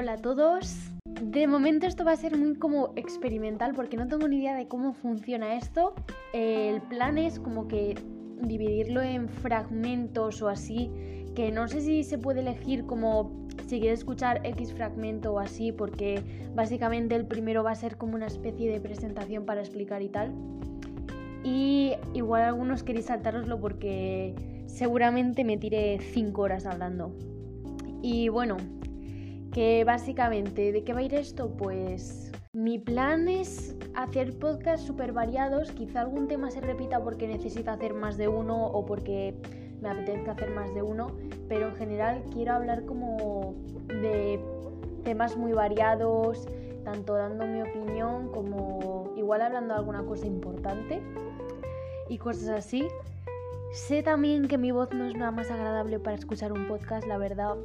Hola a todos. De momento esto va a ser muy como experimental porque no tengo ni idea de cómo funciona esto. El plan es como que dividirlo en fragmentos o así, que no sé si se puede elegir como si quieres escuchar X fragmento o así, porque básicamente el primero va a ser como una especie de presentación para explicar y tal. Y igual algunos queréis saltaroslo porque seguramente me tiré 5 horas hablando. Y bueno, que básicamente, ¿de qué va a ir esto? Pues mi plan es hacer podcasts súper variados, quizá algún tema se repita porque necesito hacer más de uno o porque me apetezca hacer más de uno, pero en general quiero hablar como de temas muy variados, tanto dando mi opinión como igual hablando de alguna cosa importante y cosas así. Sé también que mi voz no es nada más agradable para escuchar un podcast, la verdad.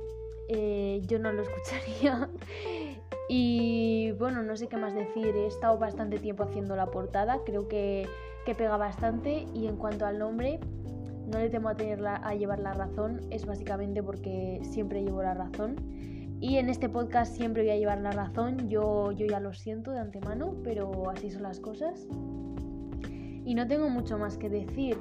Eh, yo no lo escucharía. y bueno, no sé qué más decir. He estado bastante tiempo haciendo la portada, creo que, que pega bastante. Y en cuanto al nombre, no le temo a, tener a llevar la razón, es básicamente porque siempre llevo la razón. Y en este podcast siempre voy a llevar la razón, yo, yo ya lo siento de antemano, pero así son las cosas. Y no tengo mucho más que decir.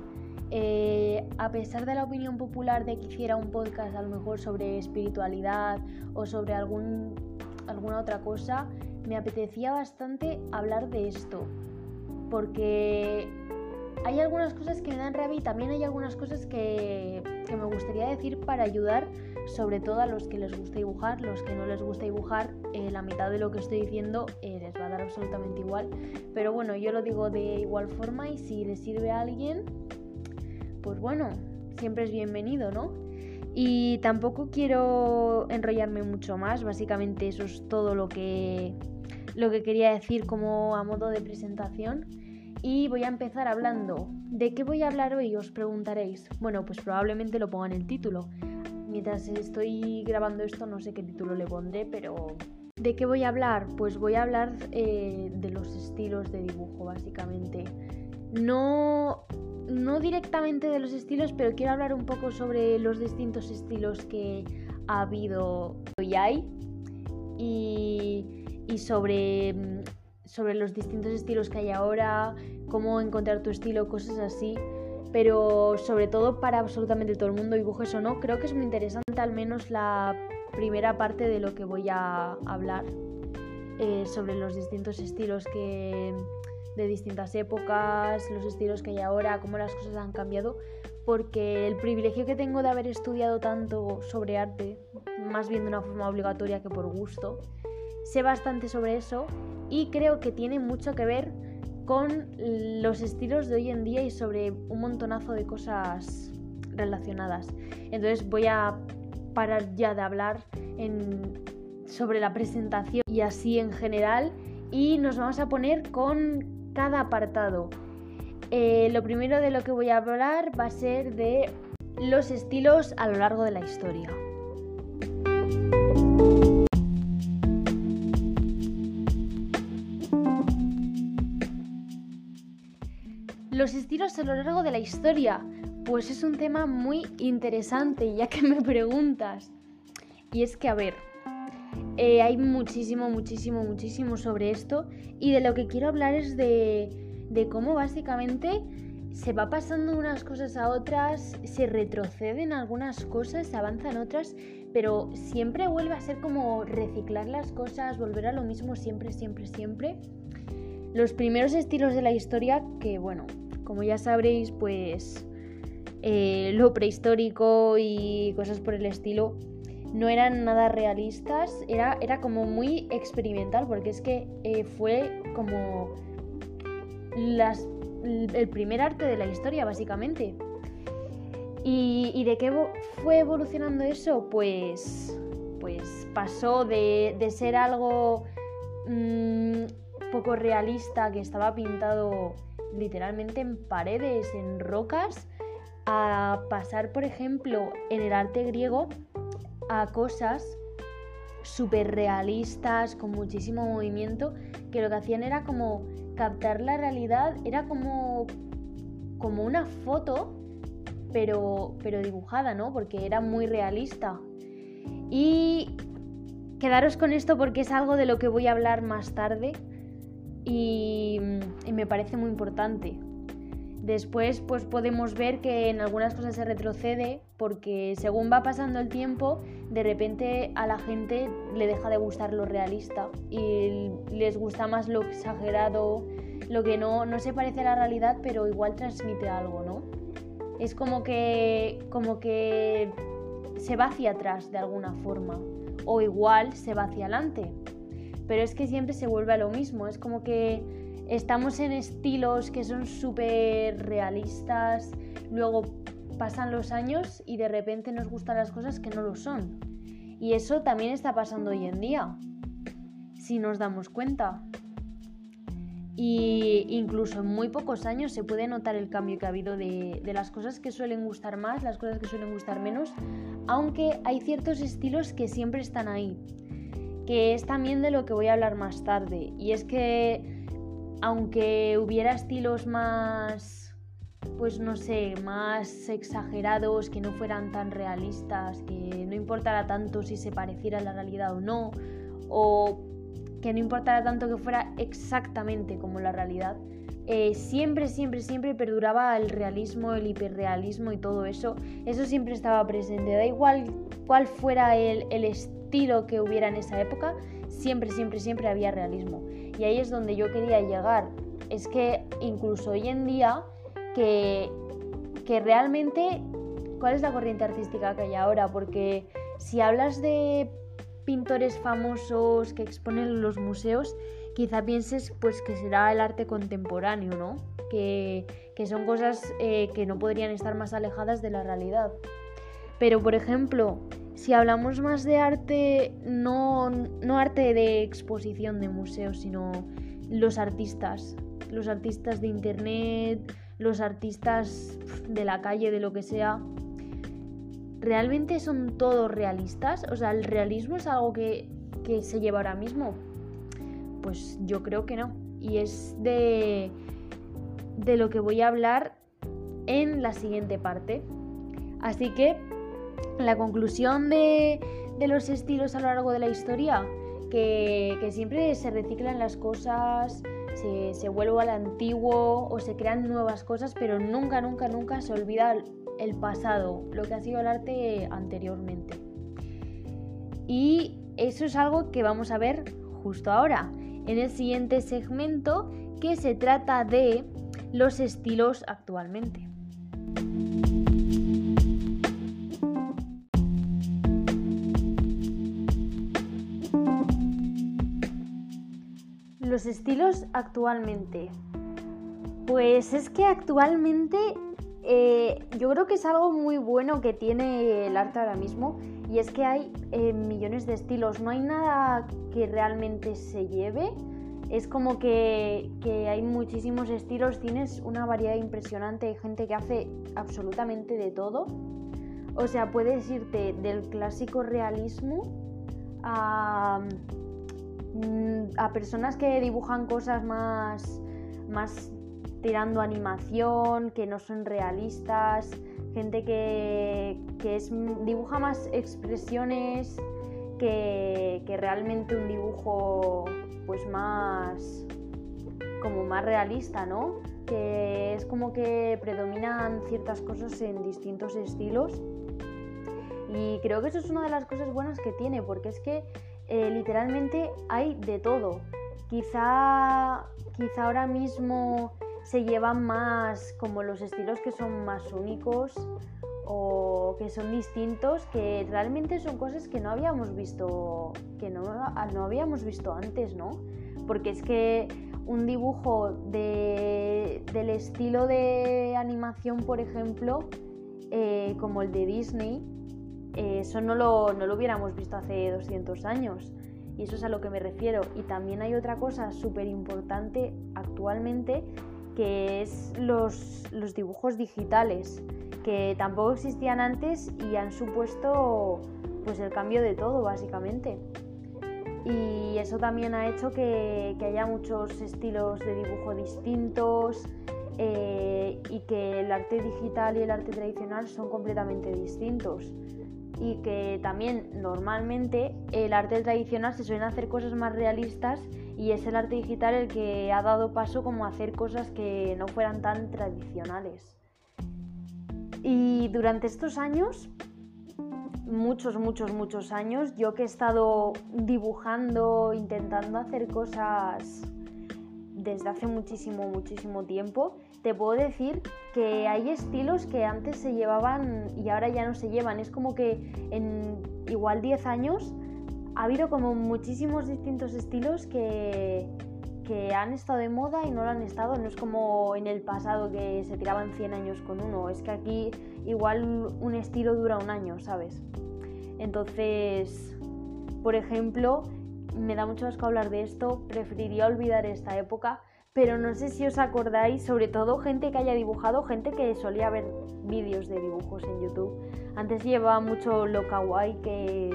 Eh, a pesar de la opinión popular de que hiciera un podcast a lo mejor sobre espiritualidad o sobre alguna otra cosa, me apetecía bastante hablar de esto. Porque hay algunas cosas que me dan rabia y también hay algunas cosas que, me gustaría decir para ayudar, sobre todo a los que les gusta dibujar, los que no les gusta dibujar, eh, la mitad de lo que estoy diciendo eh, les va a dar absolutamente igual. Pero bueno, yo lo digo de igual forma y si le sirve a alguien, pues bueno, siempre es bienvenido, ¿no? Y tampoco quiero enrollarme mucho más, básicamente eso es todo lo que, lo que quería decir como a modo de presentación. Y voy a empezar hablando. ¿De qué voy a hablar hoy? Os preguntaréis. Bueno, pues probablemente lo ponga en el título. Mientras estoy grabando esto no sé qué título le pondré, pero... ¿De qué voy a hablar? Pues voy a hablar eh, de los estilos de dibujo, básicamente. No no directamente de los estilos, pero quiero hablar un poco sobre los distintos estilos que ha habido y hay y, sobre, sobre los distintos estilos que hay ahora, cómo encontrar tu estilo, cosas así. Pero sobre todo para absolutamente todo el mundo, dibujes o no, creo que es muy interesante al menos la primera parte de lo que voy a hablar eh, sobre los distintos estilos que, de distintas épocas, los estilos que hay ahora, cómo las cosas han cambiado, porque el privilegio que tengo de haber estudiado tanto sobre arte, más bien de una forma obligatoria que por gusto, sé bastante sobre eso y creo que tiene mucho que ver con los estilos de hoy en día y sobre un montonazo de cosas relacionadas. Entonces voy a parar ya de hablar sobre la presentación y así en general y nos vamos a poner con cada apartado. Eh, lo primero de lo que voy a hablar va a ser de los estilos a lo largo de la historia. Los estilos a lo largo de la historia, pues es un tema muy interesante ya que me preguntas. Y es que, a ver, eh, hay muchísimo, muchísimo, muchísimo sobre esto y de lo que quiero hablar es de, cómo básicamente se va pasando unas cosas a otras, se retroceden algunas cosas, se avanzan otras, pero siempre vuelve a ser como reciclar las cosas, volver a lo mismo siempre, siempre, siempre. Los primeros estilos de la historia, que bueno, como ya sabréis, pues eh, lo prehistórico y cosas por el estilo, no eran nada realistas, era, era como muy experimental, porque es que eh, fue como el primer arte de la historia, básicamente. ¿Y, de qué fue evolucionando eso? Pues, pues pasó de, ser algo mm, poco realista, que estaba pintado literalmente en paredes, en rocas, a pasar, por ejemplo, en el arte griego, a cosas súper realistas, con muchísimo movimiento, que lo que hacían era como captar la realidad, era como, como una foto, pero, pero dibujada, ¿no? Porque era muy realista. Y quedaros con esto porque es algo de lo que voy a hablar más tarde y, y me parece muy importante. Después pues podemos ver que en algunas cosas se retrocede porque según va pasando el tiempo, de repente a la gente le deja de gustar lo realista y les gusta más lo exagerado, lo que no, no se parece a la realidad pero igual transmite algo, ¿no? Es como que, como que se va hacia atrás de alguna forma o igual se va hacia adelante. Pero es que siempre se vuelve a lo mismo, es como que estamos en estilos que son súper realistas, luego pasan los años y de repente nos gustan las cosas que no lo son. Y eso también está pasando hoy en día, si nos damos cuenta. Y incluso en muy pocos años se puede notar el cambio que ha habido de, de, las cosas que suelen gustar más, las cosas que suelen gustar menos, aunque hay ciertos estilos que siempre están ahí, que es también de lo que voy a hablar más tarde. Y es que aunque hubiera estilos más, pues no sé, más exagerados, que no fueran tan realistas, que no importara tanto si se pareciera a la realidad o no, o que no importara tanto que fuera exactamente como la realidad, eh, siempre, siempre, siempre perduraba el realismo, el hiperrealismo y todo eso. Eso siempre estaba presente. Da igual cuál fuera el, el estilo que hubiera en esa época, siempre, siempre, siempre había realismo. Y ahí es donde yo quería llegar. Es que incluso hoy en día, que, que realmente, ¿cuál es la corriente artística que hay ahora? Porque si hablas de pintores famosos que exponen en los museos, quizá pienses pues que será el arte contemporáneo, ¿no? Que, que son cosas eh, que no podrían estar más alejadas de la realidad. Pero por ejemplo, si hablamos más de arte, no, no arte de exposición de museos, sino los artistas, los artistas de internet, los artistas de la calle, de lo que sea, ¿realmente son todos realistas? O sea, ¿el realismo es algo que, que se lleva ahora mismo? Pues yo creo que no. Y es de, de lo que voy a hablar en la siguiente parte. Así que la conclusión de, los estilos a lo largo de la historia, que, siempre se reciclan las cosas, se, se, vuelve al antiguo o se crean nuevas cosas, pero nunca, nunca, nunca se olvida el pasado, lo que ha sido el arte anteriormente. Y eso es algo que vamos a ver justo ahora, en el siguiente segmento, que se trata de los estilos actualmente. Los estilos actualmente. Pues es que actualmente eh, yo creo que es algo muy bueno que tiene el arte ahora mismo y es que hay eh, millones de estilos. No hay nada que realmente se lleve. Es como que, que hay muchísimos estilos, tienes una variedad impresionante, hay gente que hace absolutamente de todo. O sea, puedes irte del clásico realismo a a personas que dibujan cosas más, más tirando animación, que no son realistas, gente que, es, dibuja más expresiones que, que, realmente un dibujo pues más como más realista, ¿no? Que es como que predominan ciertas cosas en distintos estilos. Y creo que eso es una de las cosas buenas que tiene, porque es que eh, literalmente hay de todo. Quizá, quizá ahora mismo se llevan más como los estilos que son más únicos o que son distintos, que realmente son cosas que no habíamos visto, que no, no habíamos visto antes, ¿no? Porque es que un dibujo de, del estilo de animación, por ejemplo, eh, como el de Disney, eso no lo, no lo hubiéramos visto hace 200 años. Y eso es a lo que me refiero. Y también hay otra cosa súper importante actualmente que es los, los, dibujos digitales, que tampoco existían antes y han supuesto pues el cambio de todo básicamente. Y eso también ha hecho que, que haya muchos estilos de dibujo distintos eh, y que el arte digital y el arte tradicional son completamente distintos y que también normalmente el arte tradicional se suelen hacer cosas más realistas y es el arte digital el que ha dado paso como a hacer cosas que no fueran tan tradicionales. Y durante estos años, muchos, muchos, muchos años, yo que he estado dibujando, intentando hacer cosas desde hace muchísimo, muchísimo tiempo, te puedo decir que hay estilos que antes se llevaban y ahora ya no se llevan. Es como que en igual 10 años ha habido como muchísimos distintos estilos que, que han estado de moda y no lo han estado. No es como en el pasado que se tiraban 100 años con uno. Es que aquí igual un estilo dura un año, ¿sabes? Entonces, por ejemplo, me da mucho asco hablar de esto, preferiría olvidar esta época, pero no sé si os acordáis, sobre todo gente que haya dibujado, gente que solía ver vídeos de dibujos en YouTube. Antes llevaba mucho lo kawaii, que,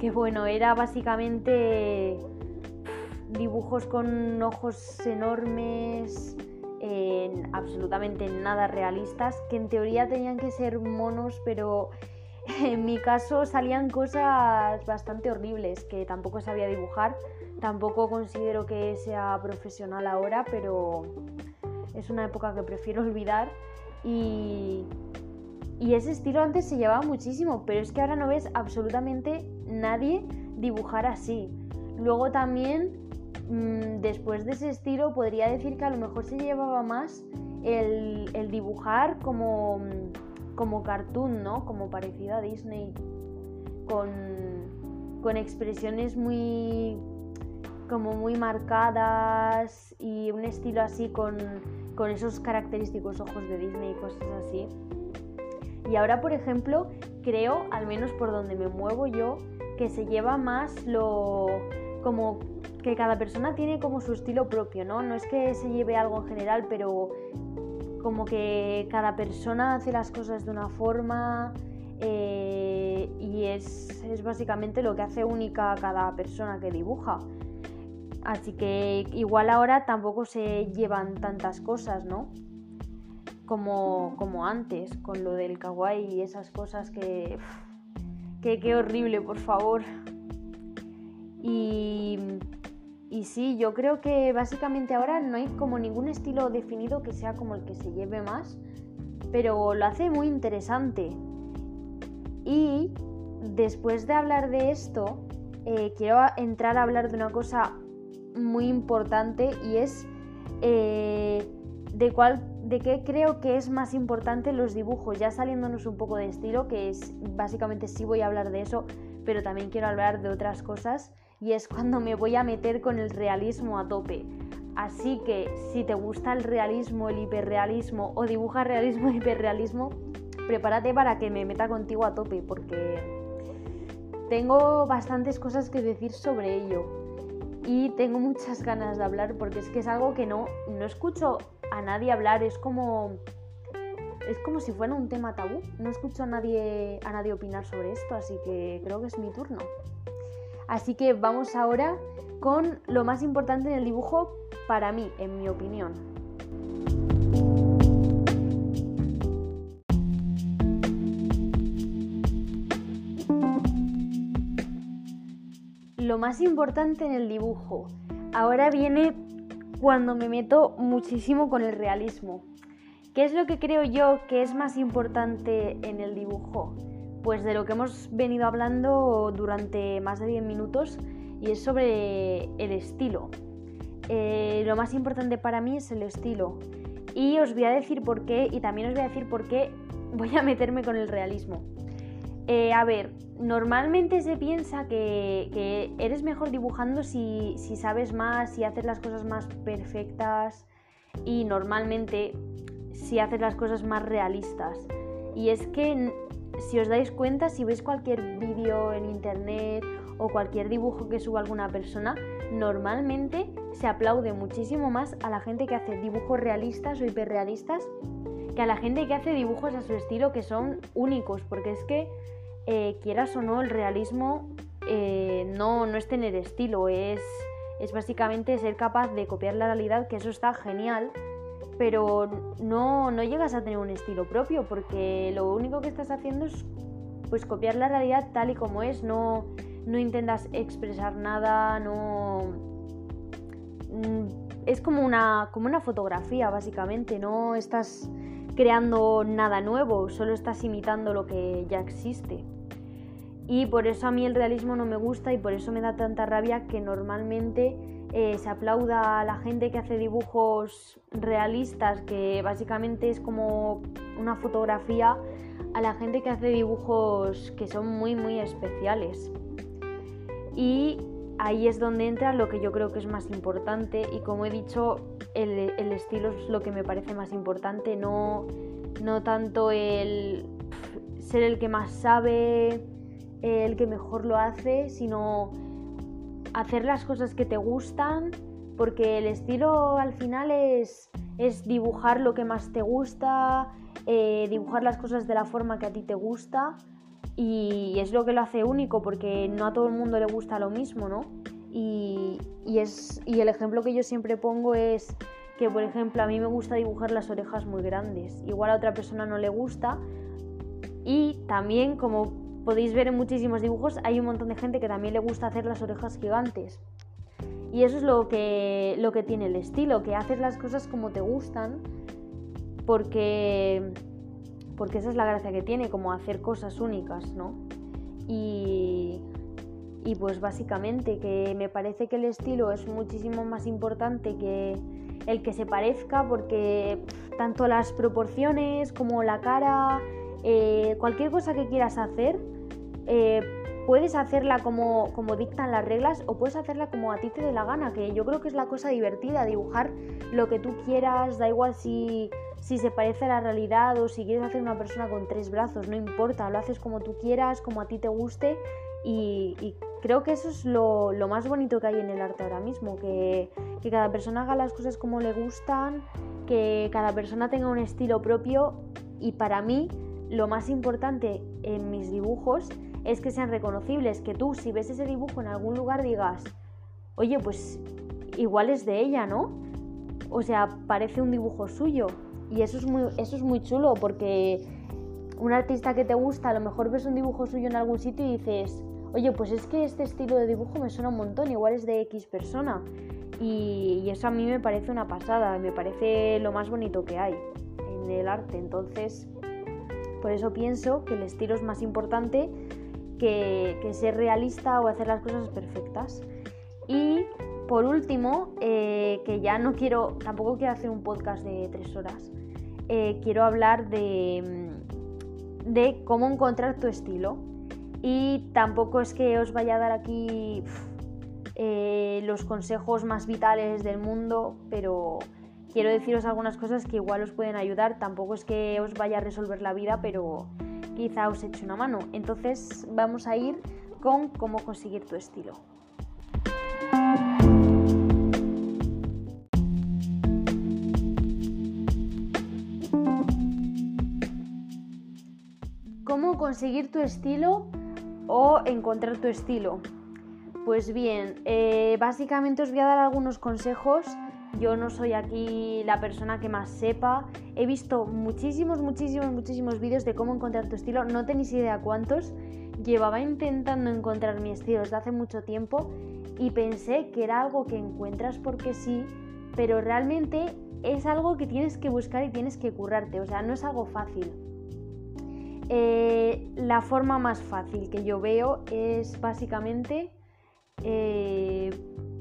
que bueno, era básicamente dibujos con ojos enormes, absolutamente nada realistas, que en teoría tenían que ser monos, pero en mi caso salían cosas bastante horribles que tampoco sabía dibujar. Tampoco considero que sea profesional ahora, pero es una época que prefiero olvidar. Y, y ese estilo antes se llevaba muchísimo, pero es que ahora no ves absolutamente nadie dibujar así. Luego también, mm, después de ese estilo, podría decir que a lo mejor se llevaba más el, el dibujar como como cartoon, ¿no? Como parecido a Disney, con, con expresiones muy como muy marcadas y un estilo así con, con esos característicos ojos de Disney y cosas así. Y ahora, por ejemplo, creo, al menos por donde me muevo yo, que se lleva más lo como que cada persona tiene como su estilo propio, ¿no? No es que se lleve algo en general, pero como que cada persona hace las cosas de una forma eh, y es, es, básicamente lo que hace única a cada persona que dibuja. Así que igual ahora tampoco se llevan tantas cosas, ¿no? Como, como antes, con lo del kawaii y esas cosas que... que horrible, por favor. Y y sí, yo creo que básicamente ahora no hay como ningún estilo definido que sea como el que se lleve más, pero lo hace muy interesante. Y después de hablar de esto, eh, quiero entrar a hablar de una cosa muy importante y es eh, de cuál de qué creo que es más importante los dibujos, ya saliéndonos un poco de estilo, que es básicamente sí voy a hablar de eso, pero también quiero hablar de otras cosas y es cuando me voy a meter con el realismo a tope. Así que si te gusta el realismo, el hiperrealismo o dibuja realismo hiperrealismo, prepárate para que me meta contigo a tope porque tengo bastantes cosas que decir sobre ello y tengo muchas ganas de hablar porque es que es algo que no, no escucho a nadie hablar, es como es como si fuera un tema tabú. No escucho a nadie a nadie opinar sobre esto, así que creo que es mi turno. Así que vamos ahora con lo más importante en el dibujo para mí, en mi opinión. Lo más importante en el dibujo. Ahora viene cuando me meto muchísimo con el realismo. ¿Qué es lo que creo yo que es más importante en el dibujo? pues de lo que hemos venido hablando durante más de 10 minutos y es sobre el estilo. Eh, lo más importante para mí es el estilo. Y os voy a decir por qué y también os voy a decir por qué voy a meterme con el realismo. Eh, a ver, normalmente se piensa que, eres mejor dibujando si, si, sabes más, si haces las cosas más perfectas y normalmente si haces las cosas más realistas. Y es que si os dais cuenta, si veis cualquier vídeo en internet o cualquier dibujo que suba alguna persona, normalmente se aplaude muchísimo más a la gente que hace dibujos realistas o hiperrealistas que a la gente que hace dibujos a su estilo que son únicos, porque es que eh, quieras o no, el realismo eh, no, no es tener estilo, es, es básicamente ser capaz de copiar la realidad, que eso está genial, pero no, no llegas a tener un estilo propio porque lo único que estás haciendo es pues copiar la realidad tal y como es, no, no intentas expresar nada, no... Mm, es como una, como una fotografía, básicamente, no estás creando nada nuevo, solo estás imitando lo que ya existe. Y por eso a mí el realismo no me gusta y por eso me da tanta rabia que normalmente eh, se aplauda a la gente que hace dibujos realistas, que básicamente es como una fotografía, a la gente que hace dibujos que son muy muy especiales. Y ahí es donde entra lo que yo creo que es más importante y como he dicho, el, estilo es lo que me parece más importante, no, no tanto el ser el que más sabe, el que mejor lo hace, sino hacer las cosas que te gustan, porque el estilo al final es, es dibujar lo que más te gusta, eh, dibujar las cosas de la forma que a ti te gusta y es lo que lo hace único porque no a todo el mundo le gusta lo mismo, ¿no? Y, es, y el ejemplo que yo siempre pongo es que, por ejemplo, a mí me gusta dibujar las orejas muy grandes, igual a otra persona no le gusta y también, como podéis ver en muchísimos dibujos, hay un montón de gente que también le gusta hacer las orejas gigantes. Y eso es lo que, lo que tiene el estilo, que haces las cosas como te gustan, porque porque esa es la gracia que tiene, como hacer cosas únicas, ¿no? Y, y pues básicamente que me parece que el estilo es muchísimo más importante que el que se parezca, porque tanto las proporciones como la cara, eh, cualquier cosa que quieras hacer, eh, puedes hacerla como, como dictan las reglas o puedes hacerla como a ti te dé la gana, que yo creo que es la cosa divertida, dibujar lo que tú quieras, da igual si si se parece a la realidad o si quieres hacer una persona con tres brazos, no importa, lo haces como tú quieras, como a ti te guste y, creo que eso es lo, más bonito que hay en el arte ahora mismo, que, que cada persona haga las cosas como le gustan, que cada persona tenga un estilo propio y para mí lo más importante en mis dibujos es que sean reconocibles, que tú si ves ese dibujo en algún lugar digas, oye, pues igual es de ella, ¿no? O sea, parece un dibujo suyo. Y eso es, muy, eso es muy chulo porque un artista que te gusta, a lo mejor ves un dibujo suyo en algún sitio y dices, oye, pues es que este estilo de dibujo me suena un montón, igual es de X persona. Y, eso a mí me parece una pasada, me parece lo más bonito que hay en el arte. Entonces, por eso pienso que el estilo es más importante que, ser realista o hacer las cosas perfectas. Y por último, eh, que ya no quiero, tampoco quiero hacer un podcast de tres horas, eh, quiero hablar de, mm, de, cómo encontrar tu estilo. Y tampoco es que os vaya a dar aquí eh, los consejos más vitales del mundo, pero quiero deciros algunas cosas que igual os pueden ayudar. Tampoco es que os vaya a resolver la vida, pero quizá os eche una mano. Entonces vamos a ir con cómo conseguir tu estilo. Conseguir tu estilo o encontrar tu estilo? Pues bien, eh, básicamente os voy a dar algunos consejos. Yo no soy aquí la persona que más sepa. He visto muchísimos, muchísimos, muchísimos vídeos de cómo encontrar tu estilo. No tenéis idea cuántos. Llevaba intentando encontrar mi estilo desde hace mucho tiempo y pensé que era algo que encuentras porque sí, pero realmente es algo que tienes que buscar y tienes que currarte. O sea, no es algo fácil. Eh, la forma más fácil que yo veo es básicamente eh,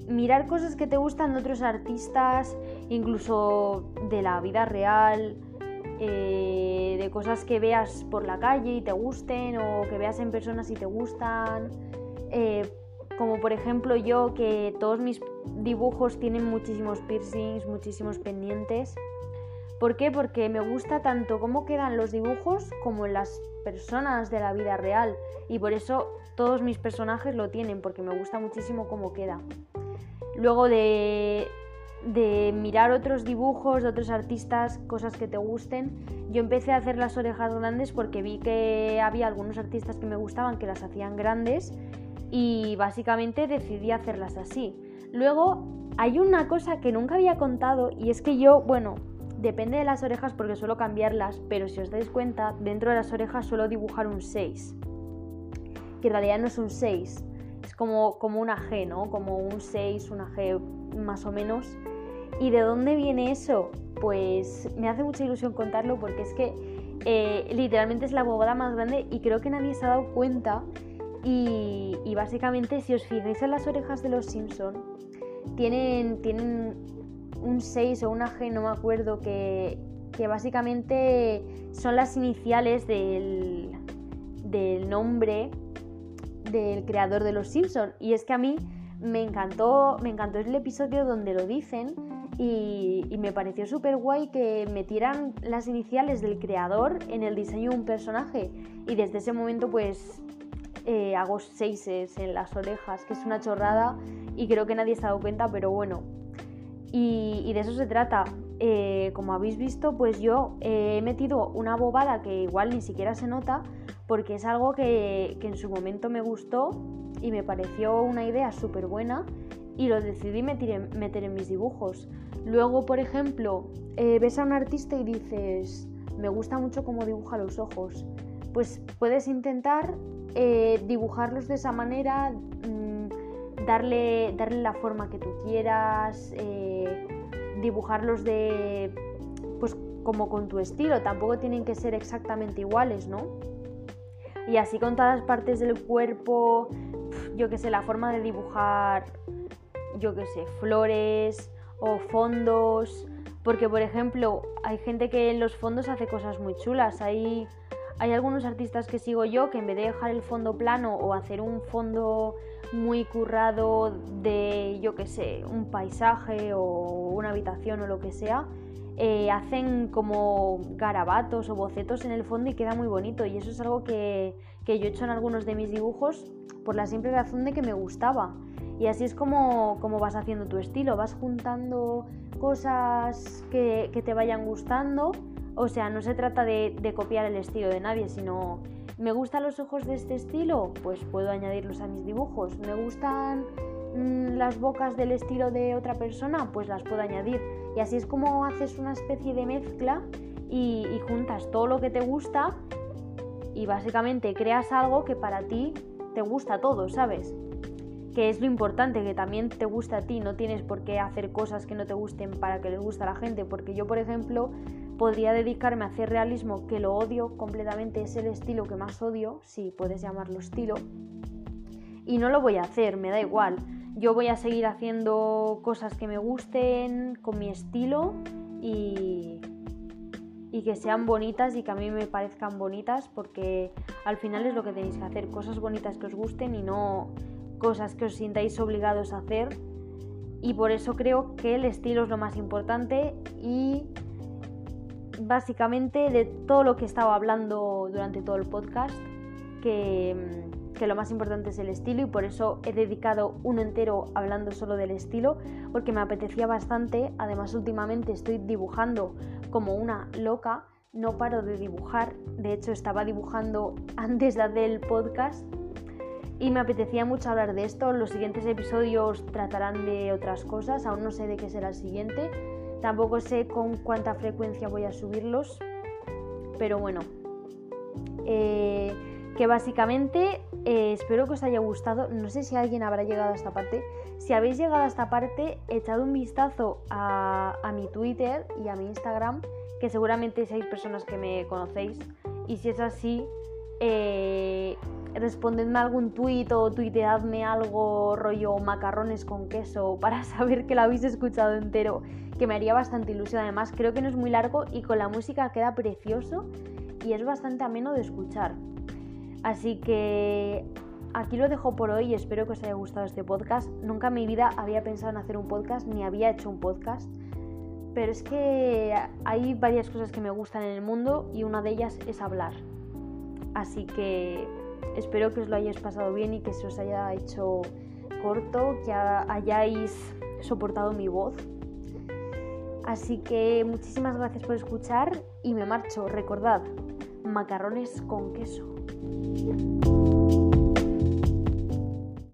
mirar cosas que te gustan de otros artistas, incluso de la vida real, eh, de cosas que veas por la calle y te gusten o que veas en personas y te gustan. como por ejemplo yo que todos mis dibujos tienen muchísimos piercings, muchísimos pendientes. ¿Por qué? Porque me gusta tanto cómo quedan los dibujos como las personas de la vida real. Y por eso todos mis personajes lo tienen, porque me gusta muchísimo cómo queda. Luego de, de mirar otros dibujos de otros artistas, cosas que te gusten, yo empecé a hacer las orejas grandes porque vi que había algunos artistas que me gustaban que las hacían grandes y básicamente decidí hacerlas así. Luego hay una cosa que nunca había contado y es que yo, bueno, Depende de las orejas porque suelo cambiarlas, pero si os dais cuenta, dentro de las orejas suelo dibujar un 6. que en realidad no es un 6, es como, como una G, ¿no? Como un 6, una G más o menos. ¿Y de dónde viene eso? Pues me hace mucha ilusión contarlo porque es que eh, literalmente es la bobada más grande y creo que nadie se ha dado cuenta. Y, básicamente, si os fijáis en las orejas de los Simpson, tienen, tienen un 6 o una G, no me acuerdo, que, que básicamente son las iniciales del, del nombre del creador de los Simpson. Y es que a mí me encantó, me encantó el episodio donde lo dicen y, me pareció súper guay que metieran las iniciales del creador en el diseño de un personaje. Y desde ese momento pues eh, hago seises en las orejas, que es una chorrada y creo que nadie se ha dado cuenta, pero bueno. Y, de eso se trata. Eh, como habéis visto, pues yo he metido una bobada que igual ni siquiera se nota, porque es algo que, en su momento me gustó y me pareció una idea súper buena y lo decidí meter en, mis dibujos. Luego, por ejemplo, eh, ves a un artista y dices, me gusta mucho cómo dibuja los ojos. Pues puedes intentar eh, dibujarlos de esa manera, mm, darle, darle la forma que tú quieras, eh, dibujarlos de, pues como con tu estilo. Tampoco tienen que ser exactamente iguales, ¿no? y así con todas las partes del cuerpo, yo que sé, la forma de dibujar, yo que sé, flores o fondos, porque por ejemplo hay gente que en los fondos hace cosas muy chulas, hay, hay algunos artistas que sigo yo que en vez de dejar el fondo plano o hacer un fondo muy currado de, yo que sé, un paisaje o una habitación o lo que sea, eh, hacen como garabatos o bocetos en el fondo y queda muy bonito. Y eso es algo que, yo he hecho en algunos de mis dibujos por la simple razón de que me gustaba. Y así es como, como vas haciendo tu estilo, vas juntando cosas que, te vayan gustando. O sea, no se trata de, copiar el estilo de nadie, sino me gustan los ojos de este estilo, pues puedo añadirlos a mis dibujos. Me gustan Mm, las bocas del estilo de otra persona, pues las puedo añadir. Y así es como haces una especie de mezcla y, juntas todo lo que te gusta y básicamente creas algo que para ti te gusta todo, ¿sabes? Que es lo importante, que también te gusta a ti, no tienes por qué hacer cosas que no te gusten para que les guste a la gente, porque yo, por ejemplo, podría dedicarme a hacer realismo, que lo odio completamente, es el estilo que más odio, si puedes llamarlo estilo, y no lo voy a hacer, me da igual. Yo voy a seguir haciendo cosas que me gusten, con mi estilo y, y que sean bonitas y que a mí me parezcan bonitas porque al final es lo que tenéis que hacer, cosas bonitas que os gusten y no cosas que os sintáis obligados a hacer. Y por eso creo que el estilo es lo más importante y básicamente de todo lo que he estado hablando durante todo el podcast, que que lo más importante es el estilo y por eso he dedicado uno entero hablando solo del estilo porque me apetecía bastante, además últimamente estoy dibujando como una loca, no paro de dibujar, de hecho estaba dibujando antes de hacer podcast y me apetecía mucho hablar de esto, los siguientes episodios tratarán de otras cosas, aún no sé de qué será el siguiente, tampoco sé con cuánta frecuencia voy a subirlos, pero bueno. Eh, que básicamente eh, espero que os haya gustado. No sé si alguien habrá llegado a esta parte. Si habéis llegado a esta parte, echad un vistazo a, mi Twitter y a mi Instagram, que seguramente seis personas que me conocéis. Y si es así, eh, respondedme algún tweet o tuiteadme algo rollo macarrones con queso para saber que lo habéis escuchado entero, que me haría bastante ilusión. Además, creo que no es muy largo y con la música queda precioso y es bastante ameno de escuchar. Así que aquí lo dejo por hoy y espero que os haya gustado este podcast. Nunca en mi vida había pensado en hacer un podcast ni había hecho un podcast. Pero es que hay varias cosas que me gustan en el mundo y una de ellas es hablar. Así que espero que os lo hayáis pasado bien y que se os haya hecho corto, que hayáis soportado mi voz. Así que muchísimas gracias por escuchar y me marcho. Recordad, macarrones con queso.